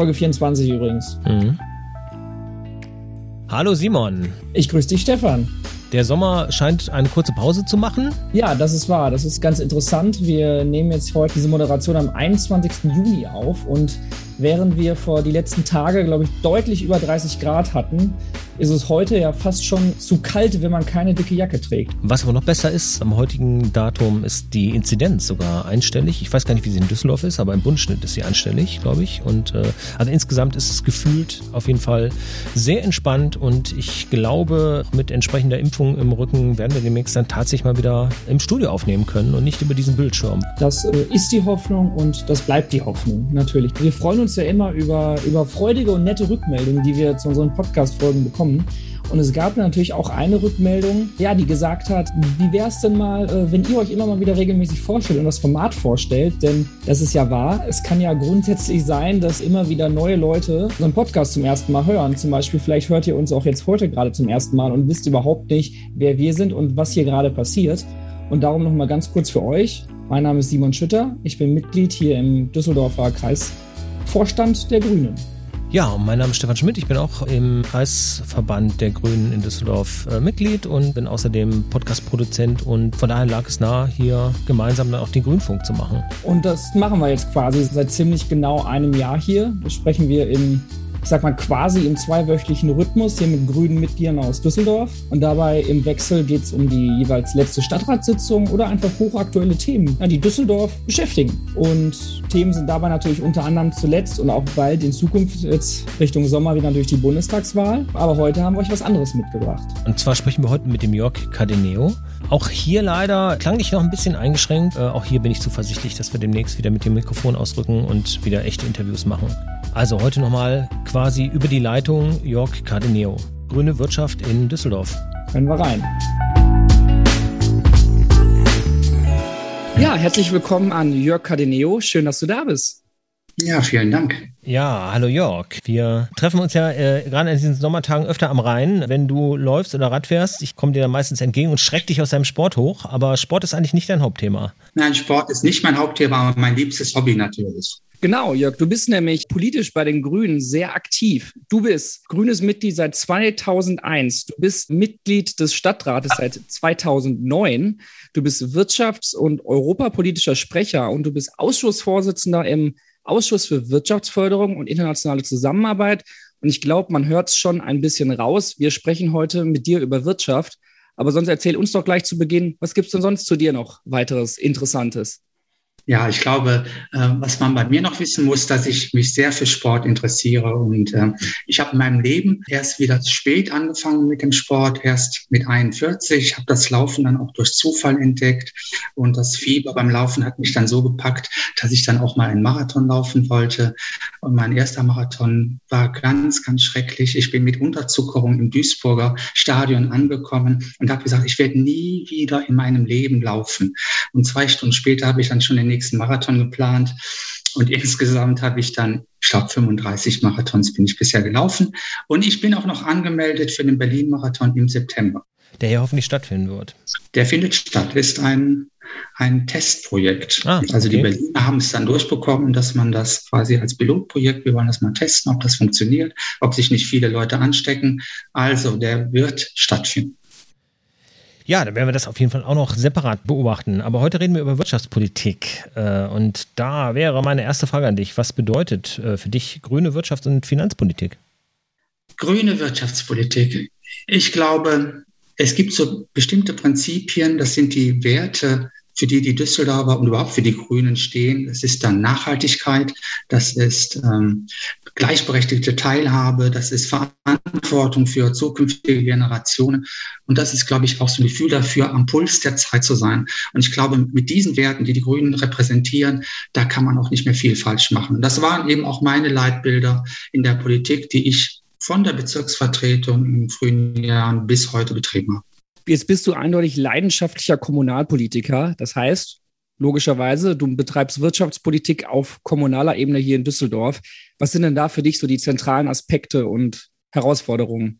Folge 24 übrigens. Mhm. Hallo Simon. Ich grüße dich, Stefan. Der Sommer scheint eine kurze Pause zu machen. Ja, das ist wahr. Das ist ganz interessant. Wir nehmen jetzt heute diese Moderation am 21. Juni auf und während wir vor die letzten Tage, glaube ich, deutlich über 30 Grad hatten, ist es heute ja fast schon zu kalt, wenn man keine dicke Jacke trägt. Was aber noch besser ist, am heutigen Datum ist die Inzidenz sogar einstellig. Ich weiß gar nicht, wie sie in Düsseldorf ist, aber im Bundesschnitt ist sie einstellig, glaube ich. Und äh, also insgesamt ist es gefühlt auf jeden Fall sehr entspannt und ich glaube, mit entsprechender Impfung im Rücken werden wir demnächst dann tatsächlich mal wieder im Studio aufnehmen können und nicht über diesen Bildschirm. Das äh, ist die Hoffnung und das bleibt die Hoffnung, natürlich. Wir freuen uns ja immer über, über freudige und nette Rückmeldungen, die wir zu unseren Podcast-Folgen bekommen bekommen. Und es gab natürlich auch eine Rückmeldung, ja, die gesagt hat, wie wäre es denn mal, äh, wenn ihr euch immer mal wieder regelmäßig vorstellt und das Format vorstellt? Denn das ist ja wahr. Es kann ja grundsätzlich sein, dass immer wieder neue Leute unseren Podcast zum ersten Mal hören. Zum Beispiel, vielleicht hört ihr uns auch jetzt heute gerade zum ersten Mal und wisst überhaupt nicht, wer wir sind und was hier gerade passiert. Und darum nochmal ganz kurz für euch. Mein Name ist Simon Schütter. Ich bin Mitglied hier im Düsseldorfer Kreisvorstand der Grünen. Ja, mein Name ist Stefan Schmidt. Ich bin auch im Kreisverband der Grünen in Düsseldorf äh, Mitglied und bin außerdem Podcast-Produzent und von daher lag es nahe, hier gemeinsam dann auch den Grünfunk zu machen. Und das machen wir jetzt quasi seit ziemlich genau einem Jahr hier. Das sprechen wir im ich sag mal, quasi im zweiwöchentlichen Rhythmus hier mit grünen Mitgliedern aus Düsseldorf. Und dabei im Wechsel geht es um die jeweils letzte Stadtratssitzung oder einfach hochaktuelle Themen, die Düsseldorf beschäftigen. Und Themen sind dabei natürlich unter anderem zuletzt und auch bald in Zukunft jetzt Richtung Sommer wieder natürlich die Bundestagswahl. Aber heute haben wir euch was anderes mitgebracht. Und zwar sprechen wir heute mit dem Jörg Cardeneo. Auch hier leider klang ich noch ein bisschen eingeschränkt. Äh, auch hier bin ich zuversichtlich, dass wir demnächst wieder mit dem Mikrofon ausrücken und wieder echte Interviews machen. Also heute nochmal quasi über die Leitung Jörg Cardeneo. Grüne Wirtschaft in Düsseldorf. Können wir rein. Ja, herzlich willkommen an Jörg Cardeneo. Schön, dass du da bist. Ja, vielen Dank. Ja, hallo Jörg. Wir treffen uns ja äh, gerade in diesen Sommertagen öfter am Rhein. Wenn du läufst oder Rad fährst, ich komme dir dann meistens entgegen und schreck dich aus deinem Sport hoch. Aber Sport ist eigentlich nicht dein Hauptthema. Nein, Sport ist nicht mein Hauptthema, aber mein liebstes Hobby natürlich. Genau, Jörg, du bist nämlich politisch bei den Grünen sehr aktiv. Du bist grünes Mitglied seit 2001. Du bist Mitglied des Stadtrates seit 2009. Du bist wirtschafts- und europapolitischer Sprecher und du bist Ausschussvorsitzender im Ausschuss für Wirtschaftsförderung und internationale Zusammenarbeit. Und ich glaube, man hört es schon ein bisschen raus. Wir sprechen heute mit dir über Wirtschaft. Aber sonst erzähl uns doch gleich zu Beginn, was gibt es denn sonst zu dir noch weiteres Interessantes? Ja, ich glaube, äh, was man bei mir noch wissen muss, dass ich mich sehr für Sport interessiere. Und äh, ich habe in meinem Leben erst wieder spät angefangen mit dem Sport, erst mit 41. Ich habe das Laufen dann auch durch Zufall entdeckt. Und das Fieber beim Laufen hat mich dann so gepackt, dass ich dann auch mal einen Marathon laufen wollte. Und mein erster Marathon war ganz, ganz schrecklich. Ich bin mit Unterzuckerung im Duisburger Stadion angekommen und habe gesagt, ich werde nie wieder in meinem Leben laufen. Und zwei Stunden später habe ich dann schon den nächsten Marathon geplant. Und insgesamt habe ich dann, ich glaube, 35 Marathons bin ich bisher gelaufen. Und ich bin auch noch angemeldet für den Berlin-Marathon im September. Der ja hoffentlich stattfinden wird. Der findet statt, ist ein, ein Testprojekt. Ah, okay. Also die Berliner haben es dann durchbekommen, dass man das quasi als Pilotprojekt, wir wollen das mal testen, ob das funktioniert, ob sich nicht viele Leute anstecken. Also der wird stattfinden. Ja, dann werden wir das auf jeden Fall auch noch separat beobachten. Aber heute reden wir über Wirtschaftspolitik. Äh, und da wäre meine erste Frage an dich. Was bedeutet äh, für dich grüne Wirtschafts- und Finanzpolitik? Grüne Wirtschaftspolitik. Ich glaube, es gibt so bestimmte Prinzipien, das sind die Werte, für die die Düsseldorfer und überhaupt für die Grünen stehen. Das ist dann Nachhaltigkeit, das ist ähm, gleichberechtigte Teilhabe, das ist Verantwortung für zukünftige Generationen. Und das ist, glaube ich, auch so ein Gefühl dafür, am Puls der Zeit zu sein. Und ich glaube, mit diesen Werten, die die Grünen repräsentieren, da kann man auch nicht mehr viel falsch machen. Das waren eben auch meine Leitbilder in der Politik, die ich von der Bezirksvertretung in frühen Jahren bis heute betrieben habe. Jetzt bist du eindeutig leidenschaftlicher Kommunalpolitiker. Das heißt, logischerweise, du betreibst Wirtschaftspolitik auf kommunaler Ebene hier in Düsseldorf. Was sind denn da für dich so die zentralen Aspekte und Herausforderungen?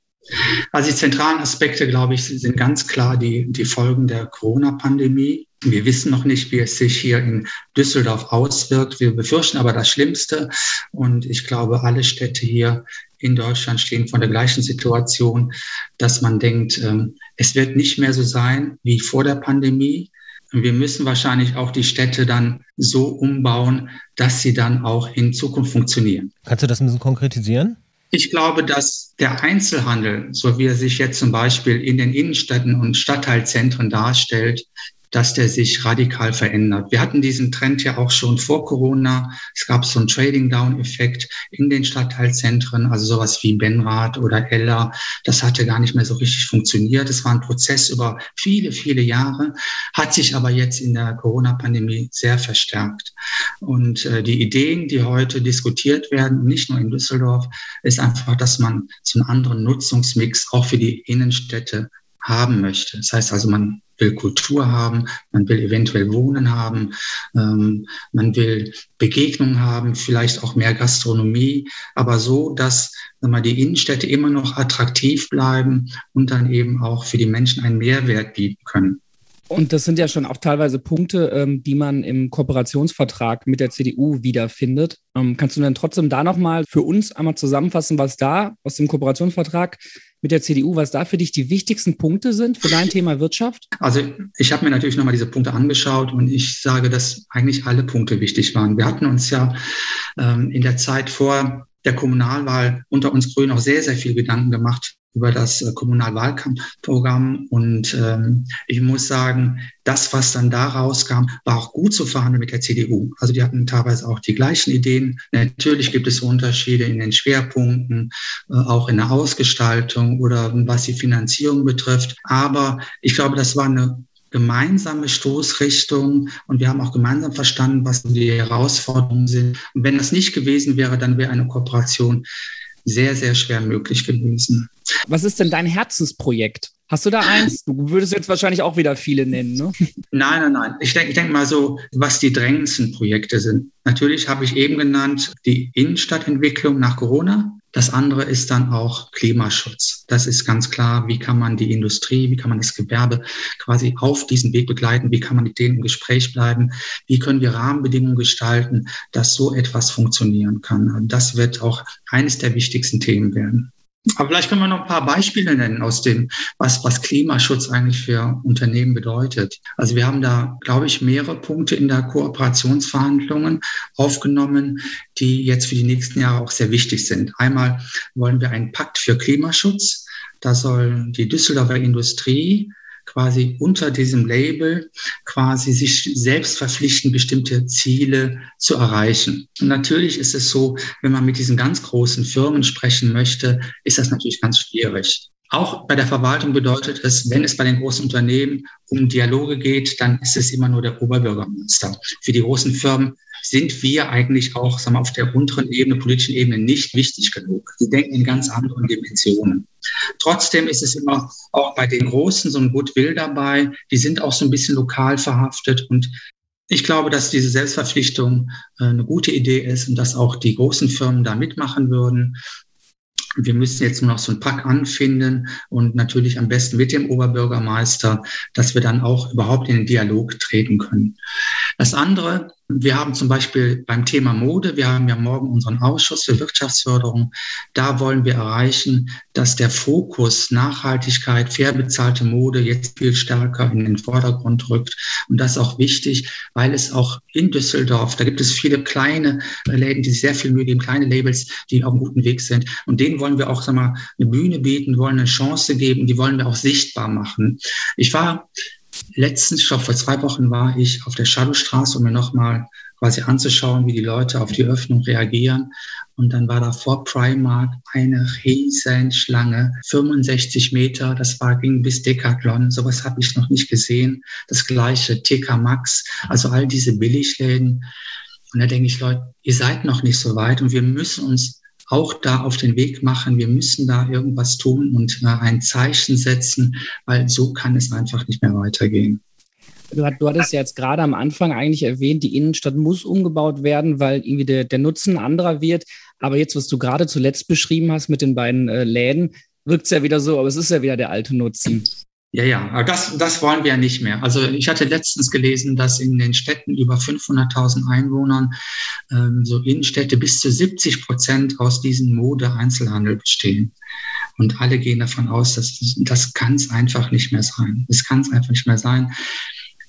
Also die zentralen Aspekte, glaube ich, sind ganz klar die, die Folgen der Corona-Pandemie. Wir wissen noch nicht, wie es sich hier in Düsseldorf auswirkt. Wir befürchten aber das Schlimmste. Und ich glaube, alle Städte hier in Deutschland stehen vor der gleichen Situation, dass man denkt, ähm, es wird nicht mehr so sein wie vor der Pandemie. Wir müssen wahrscheinlich auch die Städte dann so umbauen, dass sie dann auch in Zukunft funktionieren. Kannst du das ein bisschen konkretisieren? Ich glaube, dass der Einzelhandel, so wie er sich jetzt zum Beispiel in den Innenstädten und Stadtteilzentren darstellt, dass der sich radikal verändert. Wir hatten diesen Trend ja auch schon vor Corona. Es gab so einen Trading-Down-Effekt in den Stadtteilzentren, also sowas wie Benrad oder Ella. Das hatte gar nicht mehr so richtig funktioniert. Es war ein Prozess über viele, viele Jahre, hat sich aber jetzt in der Corona-Pandemie sehr verstärkt. Und äh, die Ideen, die heute diskutiert werden, nicht nur in Düsseldorf, ist einfach, dass man so einen anderen Nutzungsmix auch für die Innenstädte haben möchte. Das heißt also, man will Kultur haben, man will eventuell Wohnen haben, ähm, man will Begegnungen haben, vielleicht auch mehr Gastronomie, aber so, dass mal, die Innenstädte immer noch attraktiv bleiben und dann eben auch für die Menschen einen Mehrwert bieten können. Und das sind ja schon auch teilweise Punkte, ähm, die man im Kooperationsvertrag mit der CDU wiederfindet. Ähm, kannst du dann trotzdem da nochmal für uns einmal zusammenfassen, was da aus dem Kooperationsvertrag mit der CDU, was da für dich die wichtigsten Punkte sind für dein Thema Wirtschaft? Also ich habe mir natürlich nochmal diese Punkte angeschaut und ich sage, dass eigentlich alle Punkte wichtig waren. Wir hatten uns ja ähm, in der Zeit vor der Kommunalwahl unter uns Grünen auch sehr, sehr viel Gedanken gemacht, über das äh, Kommunalwahlkampfprogramm. Und ähm, ich muss sagen, das, was dann da rauskam, war auch gut zu verhandeln mit der CDU. Also die hatten teilweise auch die gleichen Ideen. Natürlich gibt es Unterschiede in den Schwerpunkten, äh, auch in der Ausgestaltung oder was die Finanzierung betrifft. Aber ich glaube, das war eine gemeinsame Stoßrichtung und wir haben auch gemeinsam verstanden, was die Herausforderungen sind. Und wenn das nicht gewesen wäre, dann wäre eine Kooperation sehr, sehr schwer möglich gewesen. Was ist denn dein Herzensprojekt? Hast du da eins? Du würdest jetzt wahrscheinlich auch wieder viele nennen, ne? Nein, nein, nein. Ich denke ich denk mal so, was die drängendsten Projekte sind. Natürlich habe ich eben genannt die Innenstadtentwicklung nach Corona. Das andere ist dann auch Klimaschutz. Das ist ganz klar. Wie kann man die Industrie, wie kann man das Gewerbe quasi auf diesen Weg begleiten? Wie kann man mit denen im Gespräch bleiben? Wie können wir Rahmenbedingungen gestalten, dass so etwas funktionieren kann? Das wird auch eines der wichtigsten Themen werden. Aber vielleicht können wir noch ein paar Beispiele nennen aus dem, was, was Klimaschutz eigentlich für Unternehmen bedeutet. Also wir haben da, glaube ich, mehrere Punkte in der Kooperationsverhandlungen aufgenommen, die jetzt für die nächsten Jahre auch sehr wichtig sind. Einmal wollen wir einen Pakt für Klimaschutz. Da soll die Düsseldorfer Industrie quasi unter diesem Label quasi sich selbst verpflichten, bestimmte Ziele zu erreichen. Und natürlich ist es so, wenn man mit diesen ganz großen Firmen sprechen möchte, ist das natürlich ganz schwierig. Auch bei der Verwaltung bedeutet es, wenn es bei den großen Unternehmen um Dialoge geht, dann ist es immer nur der Oberbürgermeister. Für die großen Firmen sind wir eigentlich auch sagen wir, auf der unteren Ebene, politischen Ebene nicht wichtig genug. Die denken in ganz anderen Dimensionen. Trotzdem ist es immer auch bei den Großen so ein Goodwill dabei. Die sind auch so ein bisschen lokal verhaftet und ich glaube, dass diese Selbstverpflichtung äh, eine gute Idee ist und dass auch die großen Firmen da mitmachen würden. Wir müssen jetzt nur noch so ein Pack anfinden und natürlich am besten mit dem Oberbürgermeister, dass wir dann auch überhaupt in den Dialog treten können. Das andere, wir haben zum Beispiel beim Thema Mode, wir haben ja morgen unseren Ausschuss für Wirtschaftsförderung. Da wollen wir erreichen, dass der Fokus Nachhaltigkeit, fair bezahlte Mode jetzt viel stärker in den Vordergrund rückt. Und das ist auch wichtig, weil es auch in Düsseldorf, da gibt es viele kleine Läden, die sehr viel Mühe geben, kleine Labels, die auf einem guten Weg sind. Und denen wollen wir auch sag mal, eine Bühne bieten, wollen eine Chance geben, die wollen wir auch sichtbar machen. Ich war letztens, ich glaube vor zwei Wochen war ich auf der Shadowstraße, um mir nochmal quasi anzuschauen, wie die Leute auf die Öffnung reagieren. Und dann war da vor Primark eine riesen Schlange, 65 Meter, das war, ging bis Decathlon. Sowas habe ich noch nicht gesehen. Das gleiche TK Max, also all diese Billigläden. Und da denke ich, Leute, ihr seid noch nicht so weit und wir müssen uns auch da auf den Weg machen. Wir müssen da irgendwas tun und äh, ein Zeichen setzen, weil so kann es einfach nicht mehr weitergehen. Du, du hattest ja jetzt gerade am Anfang eigentlich erwähnt, die Innenstadt muss umgebaut werden, weil irgendwie der, der Nutzen anderer wird. Aber jetzt, was du gerade zuletzt beschrieben hast mit den beiden äh, Läden, wirkt es ja wieder so, aber es ist ja wieder der alte Nutzen. Ja, ja, das, das wollen wir nicht mehr. Also ich hatte letztens gelesen, dass in den Städten über 500.000 Einwohnern ähm, so Innenstädte bis zu 70 Prozent aus diesem Mode-Einzelhandel bestehen. Und alle gehen davon aus, dass das kann es einfach nicht mehr sein. Es kann es einfach nicht mehr sein.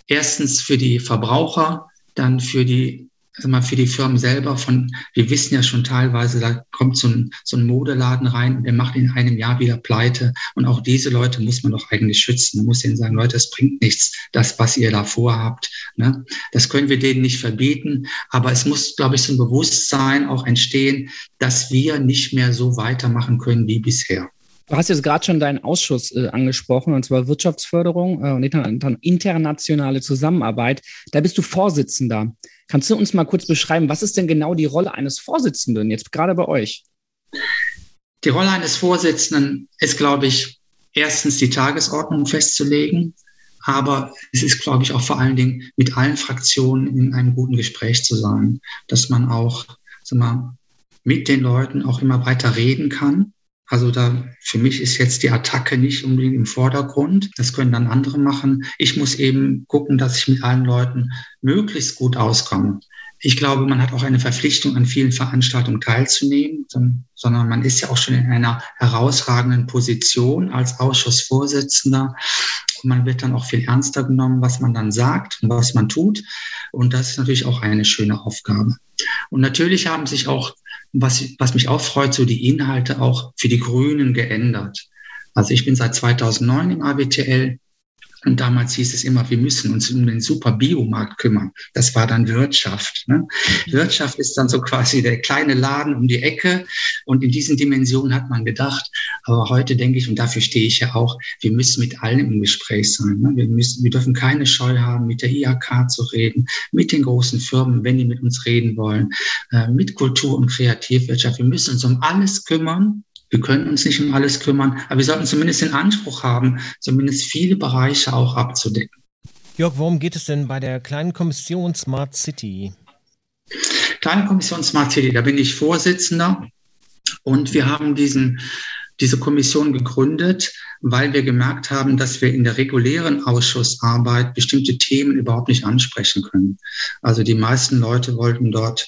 Erstens für die Verbraucher, dann für die mal für die Firmen selber von, wir wissen ja schon teilweise, da kommt so ein, so ein Modeladen rein und der macht in einem Jahr wieder pleite. Und auch diese Leute muss man doch eigentlich schützen. Man muss ihnen sagen, Leute, es bringt nichts, das, was ihr da vorhabt. Ne? Das können wir denen nicht verbieten. Aber es muss, glaube ich, so ein Bewusstsein auch entstehen, dass wir nicht mehr so weitermachen können wie bisher. Du hast jetzt gerade schon deinen Ausschuss äh, angesprochen, und zwar Wirtschaftsförderung äh, und internationale Zusammenarbeit. Da bist du Vorsitzender. Kannst du uns mal kurz beschreiben, was ist denn genau die Rolle eines Vorsitzenden jetzt gerade bei euch? Die Rolle eines Vorsitzenden ist, glaube ich, erstens die Tagesordnung festzulegen, aber es ist, glaube ich, auch vor allen Dingen mit allen Fraktionen in einem guten Gespräch zu sein, dass man auch sag mal, mit den Leuten auch immer weiter reden kann also da für mich ist jetzt die Attacke nicht unbedingt im Vordergrund. Das können dann andere machen. Ich muss eben gucken, dass ich mit allen Leuten möglichst gut auskomme. Ich glaube, man hat auch eine Verpflichtung, an vielen Veranstaltungen teilzunehmen, sondern man ist ja auch schon in einer herausragenden Position als Ausschussvorsitzender. Und man wird dann auch viel ernster genommen, was man dann sagt und was man tut. Und das ist natürlich auch eine schöne Aufgabe. Und natürlich haben sich auch was, was mich auch freut, so die Inhalte auch für die Grünen geändert. Also ich bin seit 2009 im ABTL und damals hieß es immer, wir müssen uns um den super Biomarkt kümmern. Das war dann Wirtschaft. Ne? Wirtschaft ist dann so quasi der kleine Laden um die Ecke. Und in diesen Dimensionen hat man gedacht. Aber heute denke ich, und dafür stehe ich ja auch, wir müssen mit allen im Gespräch sein. Ne? Wir, müssen, wir dürfen keine Scheu haben, mit der IHK zu reden, mit den großen Firmen, wenn die mit uns reden wollen, äh, mit Kultur- und Kreativwirtschaft. Wir müssen uns um alles kümmern wir können uns nicht um alles kümmern, aber wir sollten zumindest den Anspruch haben, zumindest viele Bereiche auch abzudecken. Jörg, worum geht es denn bei der kleinen Kommission Smart City? Kleine Kommission Smart City, da bin ich Vorsitzender und wir haben diesen, diese Kommission gegründet, weil wir gemerkt haben, dass wir in der regulären Ausschussarbeit bestimmte Themen überhaupt nicht ansprechen können. Also die meisten Leute wollten dort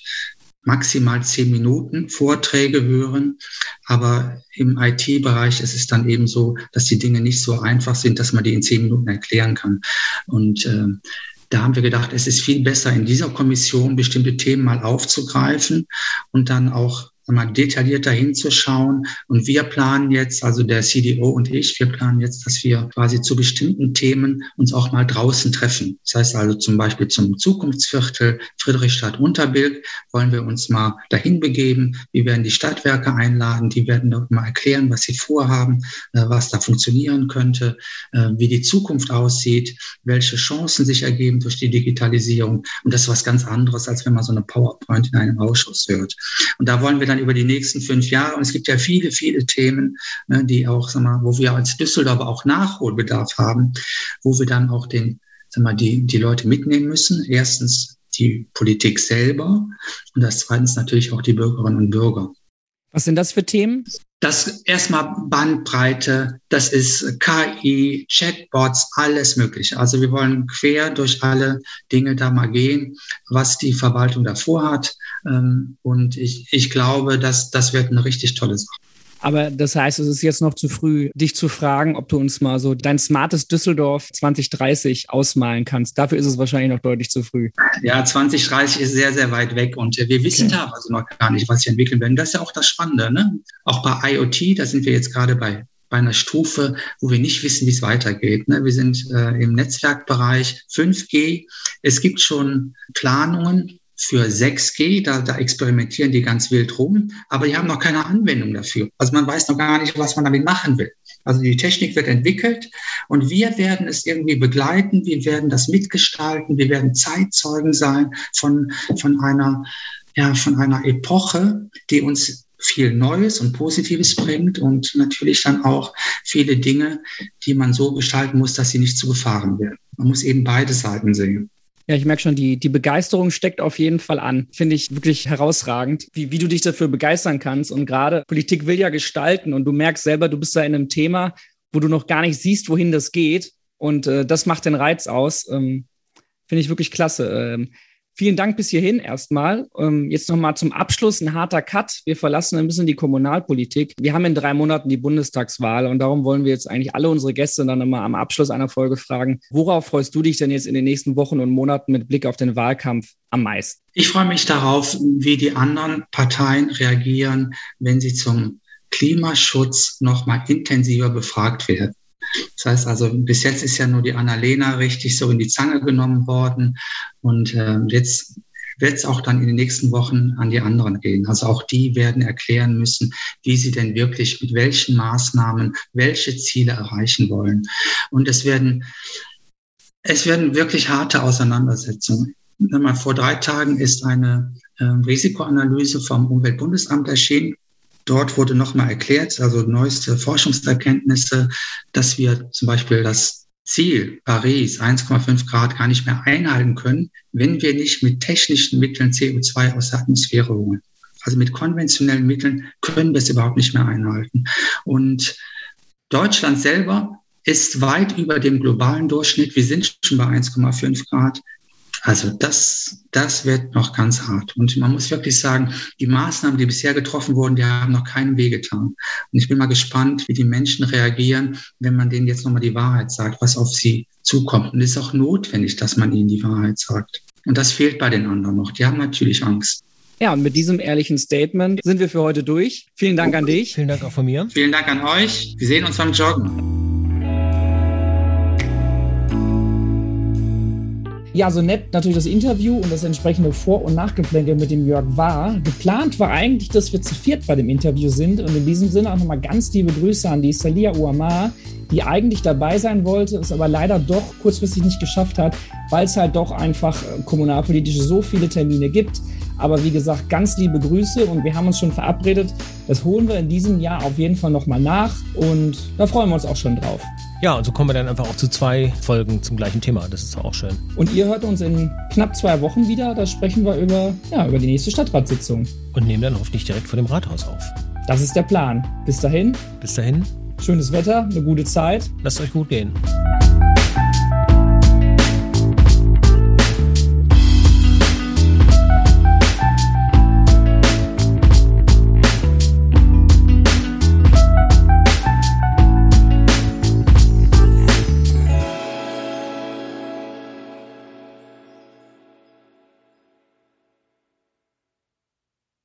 maximal zehn Minuten Vorträge hören. Aber im IT-Bereich ist es dann eben so, dass die Dinge nicht so einfach sind, dass man die in zehn Minuten erklären kann. Und äh, da haben wir gedacht, es ist viel besser, in dieser Kommission bestimmte Themen mal aufzugreifen und dann auch mal detaillierter hinzuschauen. Und wir planen jetzt, also der CDO und ich, wir planen jetzt, dass wir quasi zu bestimmten Themen uns auch mal draußen treffen. Das heißt also zum Beispiel zum Zukunftsviertel Friedrichstadt Unterbilk wollen wir uns mal dahin begeben. Wir werden die Stadtwerke einladen, die werden dort mal erklären, was sie vorhaben, äh, was da funktionieren könnte, äh, wie die Zukunft aussieht, welche Chancen sich ergeben durch die Digitalisierung. Und das ist was ganz anderes, als wenn man so eine PowerPoint in einem Ausschuss hört. Und da wollen wir dann dann über die nächsten fünf Jahre. Und es gibt ja viele, viele Themen, ne, die auch, sag mal, wo wir als Düsseldorfer auch Nachholbedarf haben, wo wir dann auch den, sag mal, die, die Leute mitnehmen müssen. Erstens die Politik selber und das zweitens natürlich auch die Bürgerinnen und Bürger. Was sind das für Themen? Das erstmal Bandbreite, das ist KI, Chatbots, alles Mögliche. Also wir wollen quer durch alle Dinge da mal gehen, was die Verwaltung davor hat. Ähm, und ich, ich glaube, dass das wird eine richtig tolle Sache. Aber das heißt, es ist jetzt noch zu früh, dich zu fragen, ob du uns mal so dein smartes Düsseldorf 2030 ausmalen kannst. Dafür ist es wahrscheinlich noch deutlich zu früh. Ja, 2030 ist sehr, sehr weit weg und wir wissen okay. da also noch gar nicht, was sie entwickeln werden. Das ist ja auch das Spannende. Ne? Auch bei IoT, da sind wir jetzt gerade bei bei einer Stufe, wo wir nicht wissen, wie es weitergeht. Ne? Wir sind äh, im Netzwerkbereich 5G. Es gibt schon Planungen für 6G, da, da experimentieren die ganz wild rum, aber die haben noch keine Anwendung dafür. Also man weiß noch gar nicht, was man damit machen will. Also die Technik wird entwickelt und wir werden es irgendwie begleiten, wir werden das mitgestalten, wir werden Zeitzeugen sein von, von einer, ja, von einer Epoche, die uns viel Neues und Positives bringt und natürlich dann auch viele Dinge, die man so gestalten muss, dass sie nicht zu Gefahren werden. Man muss eben beide Seiten sehen. Ja, ich merke schon, die, die Begeisterung steckt auf jeden Fall an. Finde ich wirklich herausragend, wie, wie du dich dafür begeistern kannst. Und gerade Politik will ja gestalten und du merkst selber, du bist da in einem Thema, wo du noch gar nicht siehst, wohin das geht. Und äh, das macht den Reiz aus. Ähm, Finde ich wirklich klasse. Ähm, Vielen Dank bis hierhin erstmal. Ähm, jetzt nochmal zum Abschluss ein harter Cut. Wir verlassen ein bisschen die Kommunalpolitik. Wir haben in drei Monaten die Bundestagswahl und darum wollen wir jetzt eigentlich alle unsere Gäste dann immer am Abschluss einer Folge fragen, worauf freust du dich denn jetzt in den nächsten Wochen und Monaten mit Blick auf den Wahlkampf am meisten? Ich freue mich darauf, wie die anderen Parteien reagieren, wenn sie zum Klimaschutz nochmal intensiver befragt werden. Das heißt also, bis jetzt ist ja nur die Annalena richtig so in die Zange genommen worden. Und äh, jetzt wird es auch dann in den nächsten Wochen an die anderen gehen. Also auch die werden erklären müssen, wie sie denn wirklich mit welchen Maßnahmen welche Ziele erreichen wollen. Und es werden, es werden wirklich harte Auseinandersetzungen. Vor drei Tagen ist eine äh, Risikoanalyse vom Umweltbundesamt erschienen. Dort wurde nochmal erklärt, also neueste Forschungserkenntnisse, dass wir zum Beispiel das Ziel Paris 1,5 Grad gar nicht mehr einhalten können, wenn wir nicht mit technischen Mitteln CO2 aus der Atmosphäre holen. Also mit konventionellen Mitteln können wir es überhaupt nicht mehr einhalten. Und Deutschland selber ist weit über dem globalen Durchschnitt. Wir sind schon bei 1,5 Grad. Also das, das wird noch ganz hart. Und man muss wirklich sagen, die Maßnahmen, die bisher getroffen wurden, die haben noch keinen Weh getan. Und ich bin mal gespannt, wie die Menschen reagieren, wenn man denen jetzt nochmal die Wahrheit sagt, was auf sie zukommt. Und es ist auch notwendig, dass man ihnen die Wahrheit sagt. Und das fehlt bei den anderen noch. Die haben natürlich Angst. Ja, und mit diesem ehrlichen Statement sind wir für heute durch. Vielen Dank an dich. Vielen Dank auch von mir. Vielen Dank an euch. Wir sehen uns beim Joggen. Ja, so nett natürlich das Interview und das entsprechende Vor- und Nachgeplänkel mit dem Jörg war. Geplant war eigentlich, dass wir zu viert bei dem Interview sind und in diesem Sinne auch nochmal ganz liebe Grüße an die Salia Uamar, die eigentlich dabei sein wollte, es aber leider doch kurzfristig nicht geschafft hat, weil es halt doch einfach äh, kommunalpolitisch so viele Termine gibt. Aber wie gesagt, ganz liebe Grüße und wir haben uns schon verabredet. Das holen wir in diesem Jahr auf jeden Fall nochmal nach und da freuen wir uns auch schon drauf. Ja, und so kommen wir dann einfach auch zu zwei Folgen zum gleichen Thema. Das ist auch schön. Und ihr hört uns in knapp zwei Wochen wieder. Da sprechen wir über, ja, über die nächste Stadtratssitzung. Und nehmen dann hoffentlich direkt vor dem Rathaus auf. Das ist der Plan. Bis dahin. Bis dahin. Schönes Wetter, eine gute Zeit. Lasst euch gut gehen.